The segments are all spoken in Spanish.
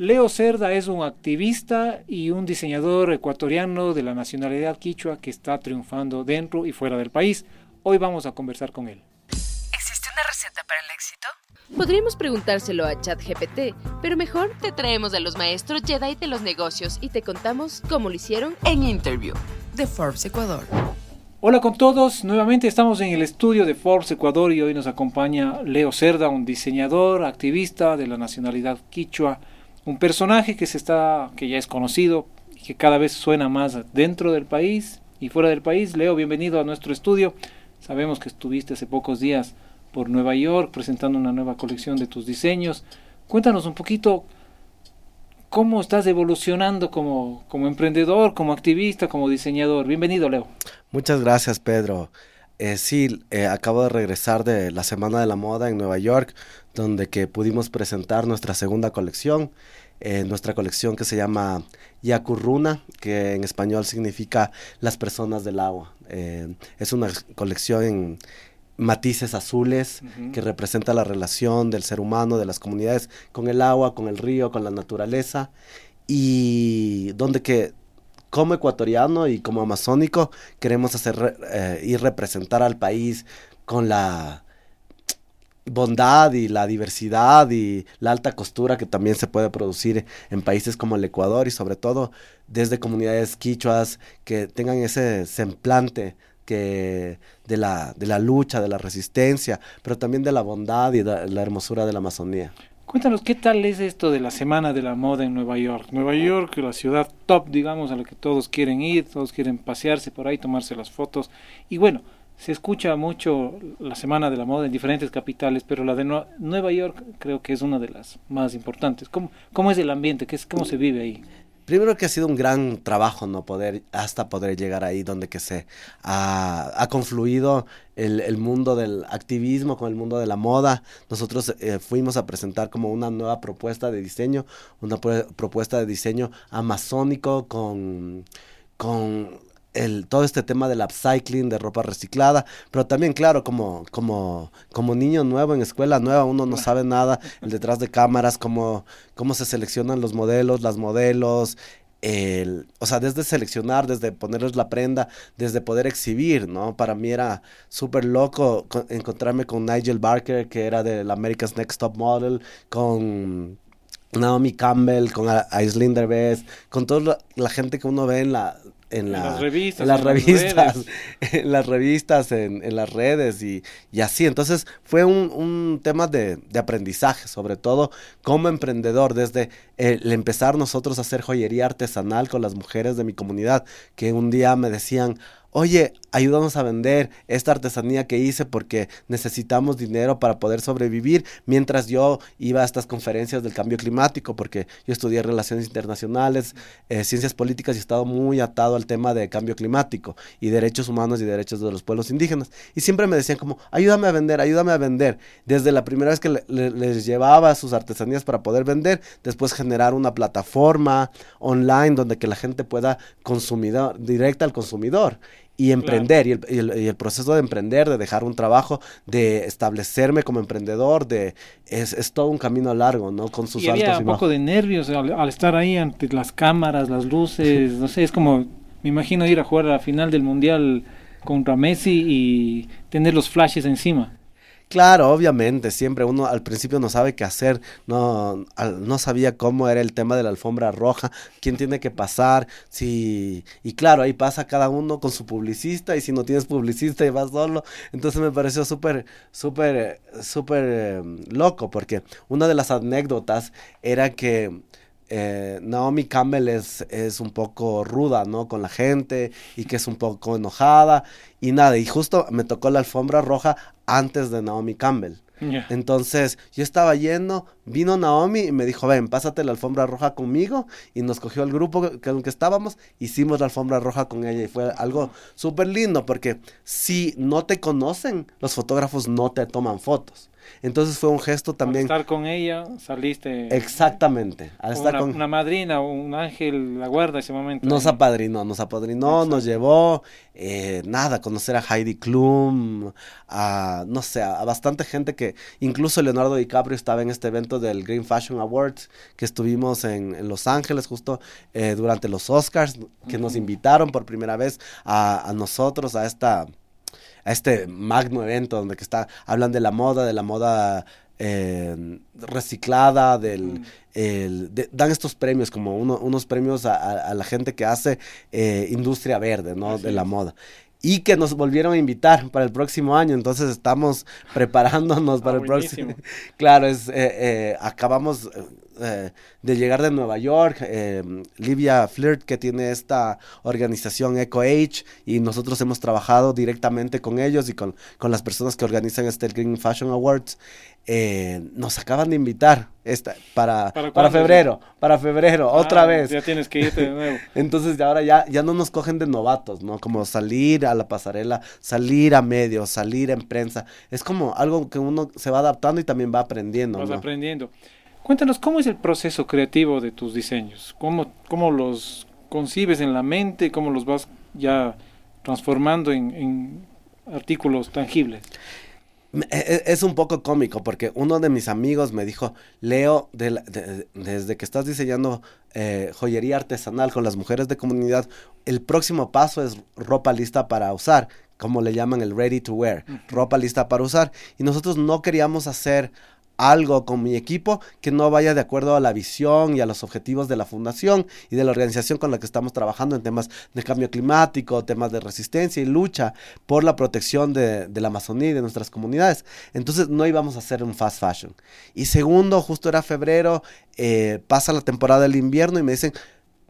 Leo Cerda es un activista y un diseñador ecuatoriano de la nacionalidad quichua que está triunfando dentro y fuera del país. Hoy vamos a conversar con él. ¿Existe una receta para el éxito? Podríamos preguntárselo a ChatGPT, pero mejor te traemos a los maestros Jedi de los negocios y te contamos cómo lo hicieron en Interview de Forbes Ecuador. Hola con todos, nuevamente estamos en el estudio de Forbes Ecuador y hoy nos acompaña Leo Cerda, un diseñador, activista de la nacionalidad quichua, un personaje que se está que ya es conocido y que cada vez suena más dentro del país y fuera del país. Leo, bienvenido a nuestro estudio. Sabemos que estuviste hace pocos días por Nueva York presentando una nueva colección de tus diseños. Cuéntanos un poquito cómo estás evolucionando como, como emprendedor, como activista, como diseñador. Bienvenido, Leo. Muchas gracias, Pedro. Eh, sí, eh, acabo de regresar de la Semana de la Moda en Nueva York, donde que pudimos presentar nuestra segunda colección, eh, nuestra colección que se llama Yakuruna, que en español significa las personas del agua. es una colección en, matices azules que representa la relación del ser humano, de las comunidades con el agua, con el río, con la naturaleza y donde que como ecuatoriano y como amazónico queremos hacer eh, y representar al país con la bondad y la diversidad y la alta costura que también se puede producir en países como el Ecuador y sobre todo desde comunidades quichuas que tengan ese semblante de la, de la lucha, de la resistencia, pero también de la bondad y de la hermosura de la Amazonía. Cuéntanos, ¿qué tal es esto de la Semana de la Moda en Nueva York? Nueva York, la ciudad top, digamos, a la que todos quieren ir, todos quieren pasearse por ahí, tomarse las fotos. Y bueno, se escucha mucho la Semana de la Moda en diferentes capitales, pero la de Nueva York creo que es una de las más importantes. ¿Cómo, cómo es el ambiente? ¿Qué es, ¿Cómo se vive ahí? primero que ha sido un gran trabajo, ¿no? Poder, hasta poder llegar ahí donde que se ha, confluido el, mundo del activismo con el mundo de la moda. Nosotros eh, fuimos a presentar como una nueva propuesta de diseño, una propuesta de diseño amazónico con, con el, todo este tema del upcycling, de ropa reciclada, pero también, claro, como, como, como niño nuevo en escuela nueva, uno no sabe nada, el detrás de cámaras, cómo, cómo se seleccionan los modelos, las modelos, el, o sea, desde seleccionar, desde ponerles la prenda, desde poder exhibir, ¿no? Para mí era súper loco encontrarme con Nigel Barker, que era del America's Next Top Model, con Naomi Campbell, con Aislinder Bess, con toda la gente que uno ve en la en, las revistas, en las revistas, en las revistas, en, las redes y, así. Entonces fue un, tema de, de, aprendizaje, sobre todo como emprendedor, desde el empezar nosotros a hacer joyería artesanal con las mujeres de mi comunidad, que un día me decían, oye, ayúdanos a vender esta artesanía que hice porque necesitamos dinero para poder sobrevivir, mientras yo iba a estas conferencias del cambio climático, porque yo estudié relaciones internacionales, eh, ciencias políticas y he estado muy atado al tema de cambio climático y derechos humanos y derechos de los pueblos indígenas. Y siempre me decían como, ayúdame a vender, ayúdame a vender. Desde la primera vez que les llevaba sus artesanías para poder vender, después generar una plataforma online donde que la gente pueda consumir directa al consumidor y emprender, y, el, proceso de emprender, de dejar un trabajo, de establecerme como emprendedor, de es, todo un camino largo, ¿no? Con sus y había un poco de nervios al, estar ahí ante las cámaras, las luces, no sé, es como, me imagino ir a jugar a la final del Mundial contra Messi y tener los flashes encima. Claro, obviamente, siempre uno al principio no sabe qué hacer, no, no sabía cómo era el tema de la alfombra roja, quién tiene que pasar, si, y claro, ahí pasa cada uno con su publicista, y si no tienes publicista y vas solo, entonces me pareció súper, súper, súper em, loco, porque una de las anécdotas era que eh, Naomi Campbell es, es un poco ruda, ¿no? Con la gente y que es un poco enojada y nada, y justo me tocó la alfombra roja antes de Naomi Campbell. Entonces yo estaba yendo, vino Naomi y me dijo, ven, pásate la alfombra roja conmigo y nos cogió el grupo que, que estábamos, hicimos la alfombra roja con ella y fue algo súper lindo porque si no te conocen, los fotógrafos no te toman fotos. Entonces fue un gesto también. Al estar con ella, saliste. Exactamente. Al estar una, con... una madrina, un ángel, la guarda ese momento. Nos ahí. apadrinó, nos apadrinó, nos llevó, eh, nada, a conocer a Heidi Klum, a, no sé, a, a bastante gente que, incluso Leonardo DiCaprio estaba en este evento del Green Fashion Awards, que estuvimos en, en Los Ángeles justo eh, durante los Oscars, que nos invitaron por primera vez a, a nosotros, a esta a este magno evento donde que está hablan de la moda, de la moda eh, reciclada, del Mm. el- de- dan estos premios como uno- unos premios a, a- a la gente que hace eh, industria verde, ¿no? Así de la es. moda. Y que nos volvieron a invitar para el próximo año, entonces estamos preparándonos para Ah, el próximo. Claro, es eh, eh, acabamos eh, de llegar de Nueva York, eh, Livia Flirt que tiene esta organización Eco Age y nosotros hemos trabajado directamente con ellos y con, con las personas que organizan este Green Fashion Awards. eh, nos acaban de invitar esta, para, ¿Para febrero, para febrero, otra Ah, vez. Ya tienes que irte de nuevo. Entonces de ahora ya, ya no nos cogen de novatos, ¿no? Como salir a la pasarela, salir a medios, salir en prensa. Es como algo que uno se va adaptando y también va aprendiendo, Vas ¿no? aprendiendo. Cuéntanos, ¿cómo es el proceso creativo de tus diseños? ¿Cómo, cómo los concibes en la mente? ¿Cómo los vas ya transformando en, en artículos tangibles? E- e- Es un poco cómico porque uno de mis amigos me dijo, Leo, de la- de- desde que estás diseñando eh, joyería artesanal con las mujeres de comunidad, el próximo paso es ropa lista para usar, como le llaman el ready to wear, ropa lista para usar. Y nosotros no queríamos hacer algo con mi equipo que no vaya de acuerdo a la visión y a los objetivos de la fundación y de la organización con la que estamos trabajando en temas de cambio climático, temas de resistencia y lucha por la protección de, la Amazonía y de nuestras comunidades. Entonces no íbamos a hacer un fast fashion. Y segundo, justo era febrero, eh, pasa la temporada del invierno y me dicen,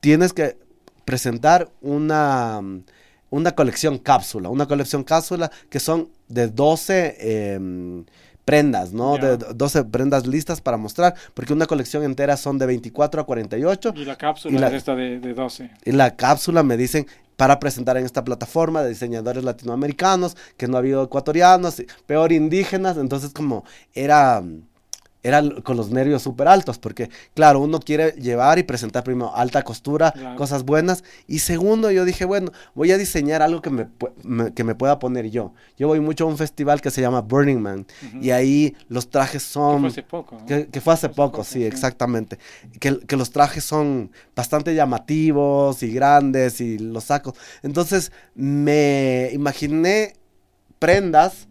tienes que presentar una, una colección cápsula, una colección cápsula que son de 12 em, prendas, ¿no? Ya. De 12 prendas listas para mostrar, porque una colección entera son de 24 a 48 Y la cápsula Y la- es esta de, de 12. y la cápsula me dicen para presentar en esta plataforma de diseñadores latinoamericanos, que no ha habido ecuatorianos, peor indígenas, entonces como era, era con los nervios súper altos, porque claro, uno quiere llevar y presentar primero alta costura, Claro. cosas buenas, y segundo yo dije, bueno, voy a diseñar algo que me, me- que me pueda poner yo. Yo voy mucho a un festival que se llama Burning Man, y ahí los trajes Que son... fue hace poco. ¿no? Que, que fue hace poco, sí, sí. exactamente. Que, que los trajes son bastante llamativos y grandes y los sacos. Entonces me imaginé prendas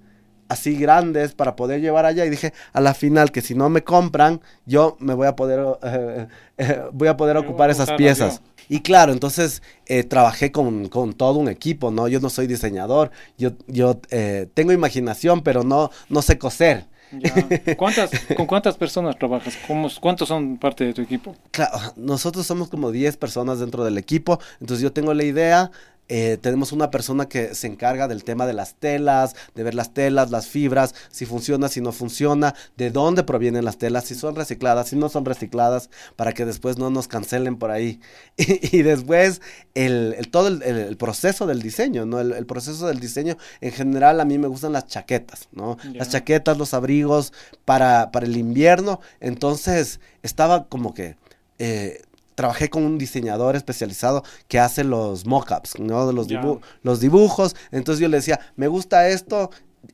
así grandes para poder llevar allá y dije a la final que si no me compran yo me voy a poder eh, eh, voy a poder a ocupar esas piezas y claro entonces eh, trabajé con, con todo un equipo no yo no soy diseñador yo yo eh, tengo imaginación pero no no sé coser Ya. ¿Cuántas, ¿Con cuántas personas trabajas? ¿Cómo, ¿Cuántos son parte de tu equipo? Claro, nosotros somos como 10 personas dentro del equipo, entonces yo tengo la idea, eh, tenemos una persona que se encarga del tema de las telas, de ver las telas, las fibras, si funciona, si no funciona, de dónde provienen las telas, si son recicladas, si no son recicladas, para que después no nos cancelen por ahí. Y, y después el, el- todo el, proceso del diseño, ¿no? El, el proceso del diseño, en general a mí me gustan las chaquetas, ¿no? Las chaquetas, los abrigos para, para el invierno, entonces estaba como que... eh, trabajé con un diseñador especializado que hace los mock-ups, ¿no? De los, dibu- los dibujos. Entonces yo le decía, me gusta esto,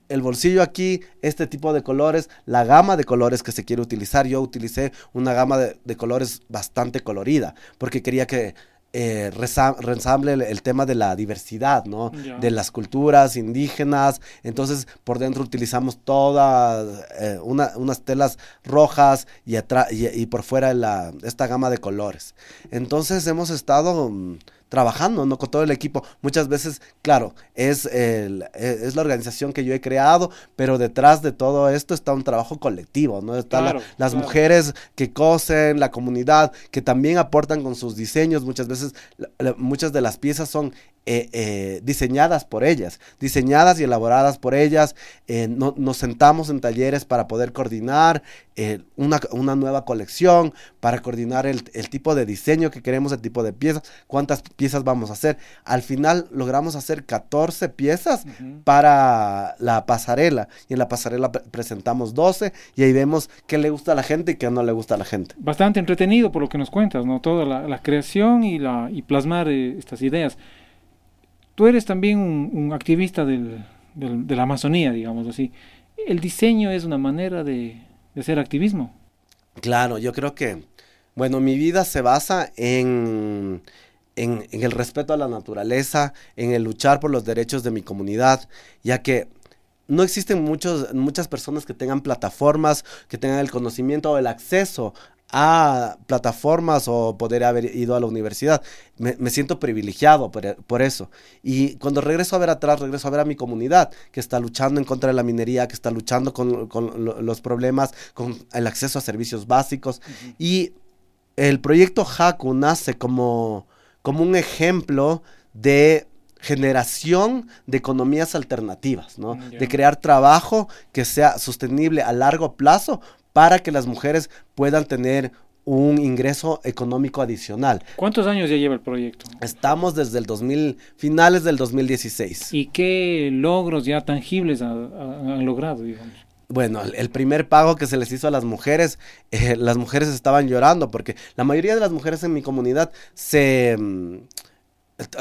el bolsillo aquí, este tipo de colores, la gama de colores que se quiere utilizar. Yo utilicé una gama de, de colores bastante colorida, porque quería que eh, resa- resamble el, el tema de la diversidad, ¿no? De las culturas indígenas. Entonces, por dentro utilizamos todas eh, una- unas telas rojas y, atra- y, y por fuera la, esta gama de colores. Entonces, hemos estado mm, trabajando ¿no? con todo el equipo. Muchas veces, claro, es, el- e- es la organización que yo he creado, pero detrás de todo esto está un trabajo colectivo, ¿no? Están la- las claro. mujeres que cosen, la comunidad, que también aportan con sus diseños. Muchas veces, la- la- muchas de las piezas son eh, eh, diseñadas por ellas, diseñadas y elaboradas por ellas. Eh, nos sentamos en talleres para poder coordinar una, una, nueva colección, para coordinar el, el, tipo de diseño que queremos, el tipo de piezas, cuántas piezas vamos a hacer. Al final logramos hacer 14 piezas para la pasarela y en la pasarela presentamos 12 y ahí vemos qué le gusta a la gente y qué no le gusta a la gente. Bastante entretenido por lo que nos cuentas, ¿no? Toda la, la creación y, la, y plasmar estas ideas. Tú eres también un, activista de la Amazonía, digamos así. ¿El diseño es una manera de, hacer activismo? Claro, yo creo que, bueno, mi vida se basa en, en, el respeto a la naturaleza, en el luchar por los derechos de mi comunidad, ya que no existen muchas personas que tengan plataformas, que tengan el conocimiento o el acceso a plataformas o poder haber ido a la universidad. Me, siento privilegiado por, eso. Y cuando regreso a ver atrás, regreso a ver a mi comunidad que está luchando en contra de la minería, que está luchando con, los problemas, con el acceso a servicios básicos. Y el proyecto Haku nace como, como un ejemplo de generación de economías alternativas, ¿no? De crear trabajo que sea sostenible a largo plazo para que las mujeres puedan tener un ingreso económico adicional. ¿Cuántos años ya lleva el proyecto? Estamos desde el 2000, finales del 2016. ¿Y qué logros ya tangibles han, logrado, digamos? Bueno, el primer pago que se les hizo a las mujeres, eh, las mujeres estaban llorando porque la mayoría de las mujeres en mi comunidad se...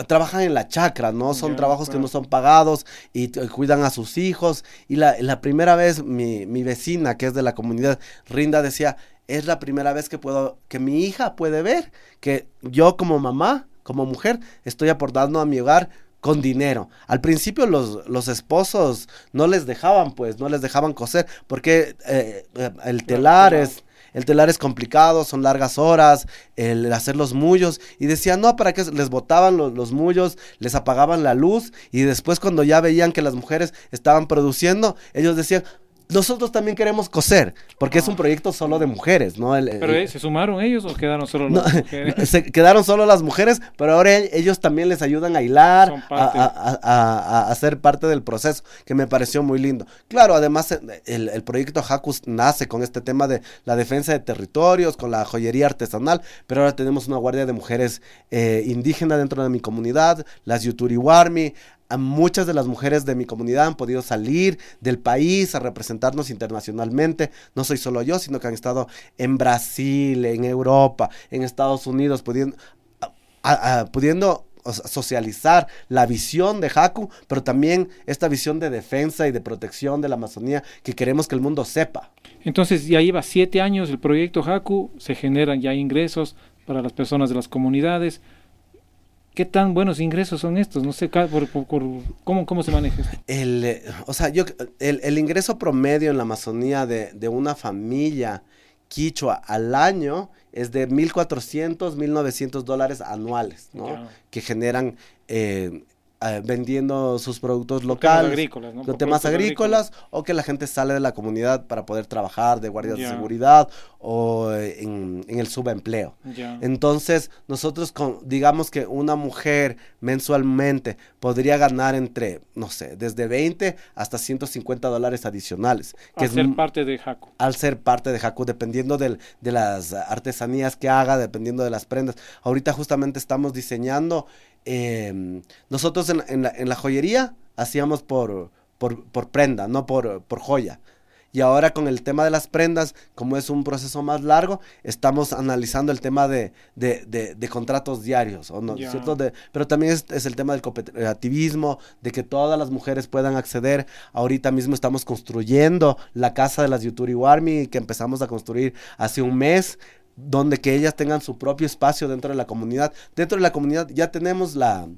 Trabajan en la chacra, ¿no? Son trabajos que no son pagados y cuidan a sus hijos. Y la, la primera vez mi, mi, vecina, que es de la comunidad Rinda, decía, es la primera vez que puedo, que mi hija puede ver que yo como mamá, como mujer, estoy aportando a mi hogar con dinero. Al principio los, los esposos no les dejaban, pues, no les dejaban coser, porque eh, eh, el telar es el telar es complicado, son largas horas, el hacer los mullos. Y decían, no, ¿para qué? Les botaban los, los mullos, les apagaban la luz. Y después cuando ya veían que las mujeres estaban produciendo, ellos decían, nosotros también queremos coser, porque es un proyecto solo de mujeres, ¿no? ¿Pero eh, se sumaron ellos o quedaron solo las mujeres? Se quedaron solo las mujeres, pero ahora ellos también les ayudan a hilar, a, hacer parte del proceso, que me pareció muy lindo. Claro, además el, el proyecto Hacus nace con este tema de la defensa de territorios, con la joyería artesanal, pero ahora tenemos una guardia de mujeres eh, indígenas dentro de mi comunidad, las Yuturiwarmi, muchas de las mujeres de mi comunidad han podido salir del país a representarnos internacionalmente. No soy solo yo, sino que han estado en Brasil, en Europa, en Estados Unidos, pudiendo, pudiendo socializar la visión de Haku, pero también esta visión de defensa y de protección de la Amazonía que queremos que el mundo sepa. Entonces ya lleva siete años el proyecto Haku, se generan ya ingresos para las personas de las comunidades. ¿Qué tan buenos ingresos son estos? No sé, por, ¿cómo, ¿cómo se maneja El, eh, o sea, yo, el, ingreso promedio en la Amazonía de, de una familia quichua al año es de 1.400, 1.900 dólares anuales, ¿no? Que generan eh, eh, vendiendo sus productos locales, temas agrícolas, ¿no? temas agrícolas, o que la gente sale de la comunidad para poder trabajar de guardias de seguridad o en, el subempleo. Entonces, nosotros con, digamos que una mujer mensualmente podría ganar entre, no sé, desde 20 hasta 150 dólares adicionales. Que al ser parte de Jaco. Al ser parte de Jaco, dependiendo de las artesanías que haga, dependiendo de las prendas. Ahorita justamente estamos diseñando Em, nosotros en, la, joyería hacíamos por, por, prenda, no por, por joya. Y ahora con el tema de las prendas, como es un proceso más largo, estamos analizando el tema de, contratos diarios, ¿o no? ¿cierto? pero también es, el tema del cooperativismo, de que todas las mujeres puedan acceder. Ahorita mismo estamos construyendo la casa de las Yuturi Warmi, que empezamos a construir hace un mes donde que ellas tengan su propio espacio dentro de la comunidad. Dentro de la comunidad ya tenemos la,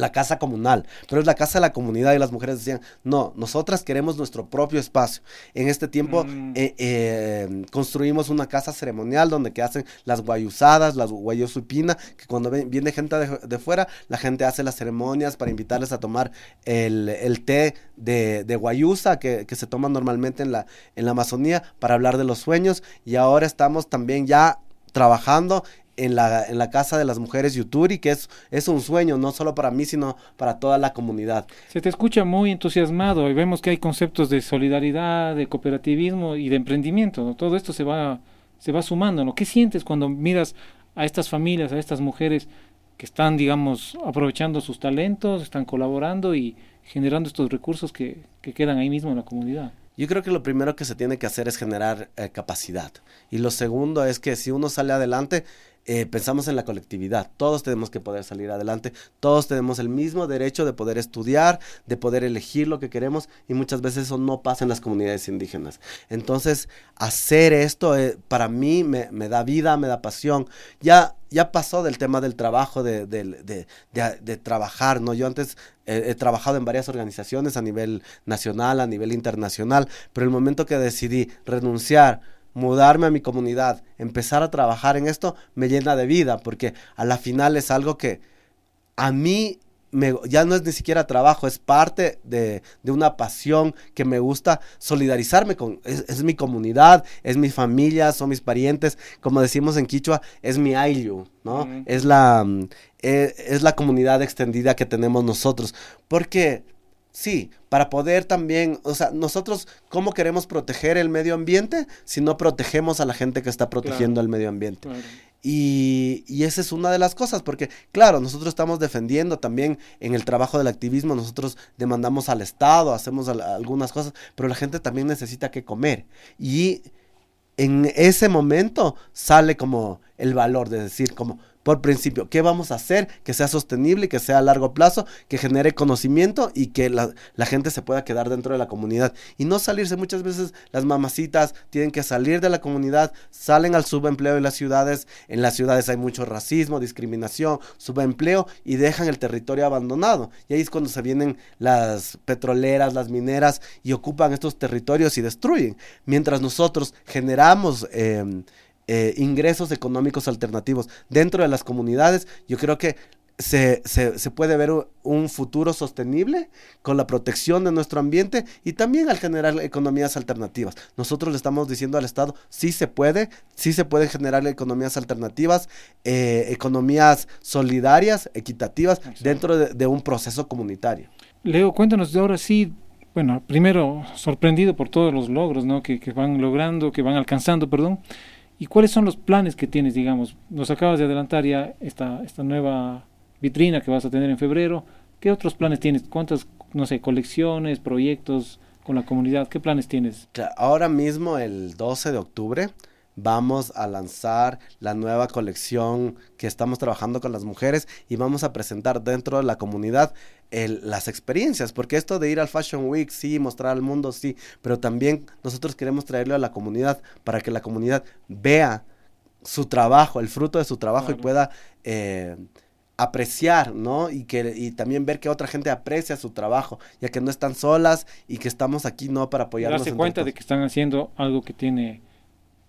la casa comunal, pero es la casa de la comunidad y las mujeres decían, no, nosotras queremos nuestro propio espacio. En este tiempo mm. eh, eh, construimos una casa ceremonial donde que hacen las guayusadas, las guayusupina, que cuando viene gente de, fuera, la gente hace las ceremonias para invitarles a tomar el, té de, de guayusa que, que, se toma normalmente en la, en la Amazonía para hablar de los sueños y ahora estamos también ya trabajando en la, en la Casa de las Mujeres Yuturi, que es, es un sueño, no solo para mí, sino para toda la comunidad. Se te escucha muy entusiasmado y vemos que hay conceptos de solidaridad, de cooperativismo y de emprendimiento. ¿no? Todo esto se va, se va sumando. ¿no? ¿Qué sientes cuando miras a estas familias, a estas mujeres que están, digamos, aprovechando sus talentos, están colaborando y generando estos recursos que, que quedan ahí mismo en la comunidad? Yo creo que lo primero que se tiene que hacer es generar eh, capacidad. Y lo segundo es que si uno sale adelante, eh, pensamos en la colectividad. Todos tenemos que poder salir adelante. Todos tenemos el mismo derecho de poder estudiar, de poder elegir lo que queremos y muchas veces eso no pasa en las comunidades indígenas. Entonces, hacer esto eh, para mí me, da vida, me da pasión. Ya, ya pasó del tema del trabajo, de, de, trabajar, ¿no? Yo antes he trabajado en varias organizaciones a nivel nacional, a nivel internacional, pero el momento que decidí renunciar, mudarme a mi comunidad, empezar a trabajar en esto, me llena de vida, porque a la final es algo que a mí me, ya no es ni siquiera trabajo, es parte de, una pasión que me gusta solidarizarme con, es, mi comunidad, es mi familia, son mis parientes, como decimos en Quichua, es mi ayllu, ¿no? Es la, eh, es la comunidad extendida que tenemos nosotros, porque Sí, para poder también, o sea, nosotros, ¿cómo queremos proteger el medio ambiente si no protegemos a la gente que está protegiendo el medio ambiente? Y, y, esa es una de las cosas, porque claro, nosotros estamos defendiendo también en el trabajo del activismo, nosotros demandamos al Estado, hacemos algunas cosas, pero la gente también necesita que comer. Y en ese momento sale como el valor de decir, como, por principio, ¿qué vamos a hacer que sea sostenible, que sea a largo plazo, que genere conocimiento y que la, gente se pueda quedar dentro de la comunidad y no salirse? Muchas veces las mamacitas tienen que salir de la comunidad, salen al subempleo en las ciudades, en las ciudades hay mucho racismo, discriminación, subempleo y dejan el territorio abandonado. Y ahí es cuando se vienen las petroleras, las mineras y ocupan estos territorios y destruyen. Mientras nosotros generamos... Eh, eh, ingresos económicos alternativos dentro de las comunidades, yo creo que se, se, puede ver un futuro sostenible con la protección de nuestro ambiente y también al generar economías alternativas. Nosotros le estamos diciendo al Estado, sí se puede, sí se pueden generar economías alternativas, eh, economías solidarias, equitativas, dentro de, un proceso comunitario. Leo, cuéntanos de ahora sí, bueno, primero sorprendido por todos los logros ¿no? que, que van logrando, que van alcanzando, perdón. ¿Y cuáles son los planes que tienes, digamos? Nos acabas de adelantar ya esta, esta nueva vitrina que vas a tener en febrero. ¿Qué otros planes tienes? ¿Cuántas, no sé, colecciones, proyectos con la comunidad? ¿Qué planes tienes? Ahora mismo, el 12 de octubre, vamos a lanzar la nueva colección que estamos trabajando con las mujeres y vamos a presentar dentro de la comunidad las experiencias, porque esto de ir al Fashion Week, sí, mostrar al mundo, sí, pero también nosotros queremos traerlo a la comunidad para que la comunidad vea su trabajo, el fruto de su trabajo y pueda... Eh, apreciar, ¿no? Y que y también ver que otra gente aprecia su trabajo, ya que no están solas y que estamos aquí no para apoyarnos. Darse cuenta de que están haciendo algo que tiene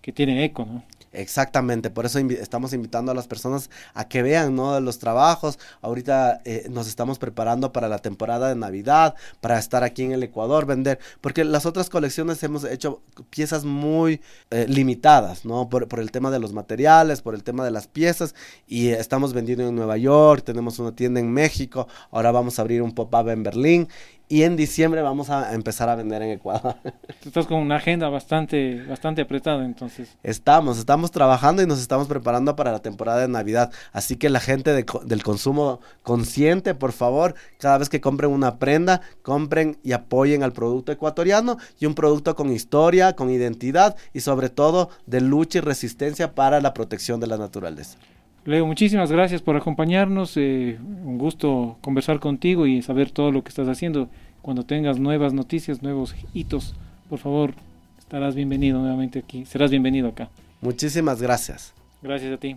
que tiene eco, ¿no? Exactamente, por eso estamos invitando a las personas a que vean, ¿no? Los trabajos. Ahorita eh, nos estamos preparando para la temporada de Navidad, para estar aquí en el Ecuador, vender, porque las otras colecciones hemos hecho piezas muy eh, limitadas, ¿no? Por, por, el tema de los materiales, por el tema de las piezas, y estamos vendiendo en Nueva York, tenemos una tienda en México, ahora vamos a abrir un pop-up en Berlín, y en diciembre vamos a empezar a vender en Ecuador. Estás con una agenda bastante, bastante apretada entonces. Estamos, estamos trabajando y nos estamos preparando para la temporada de Navidad. Así que la gente del consumo consciente, por favor, cada vez que compren una prenda, compren y apoyen al producto ecuatoriano y un producto con historia, con identidad y sobre todo de lucha y resistencia para la protección de la naturaleza. Leo, muchísimas gracias por acompañarnos. Eh, un gusto conversar contigo y saber todo lo que estás haciendo. Cuando tengas nuevas noticias, nuevos hitos, por favor, estarás bienvenido nuevamente aquí. Serás bienvenido acá. Muchísimas gracias. Gracias a ti.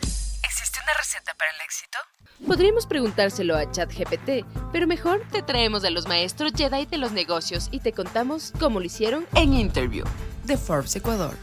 ¿Existe una receta para el éxito? Podríamos preguntárselo a ChatGPT, pero mejor te traemos a los maestros Jedi de los negocios y te contamos cómo lo hicieron en Interview de Forbes Ecuador.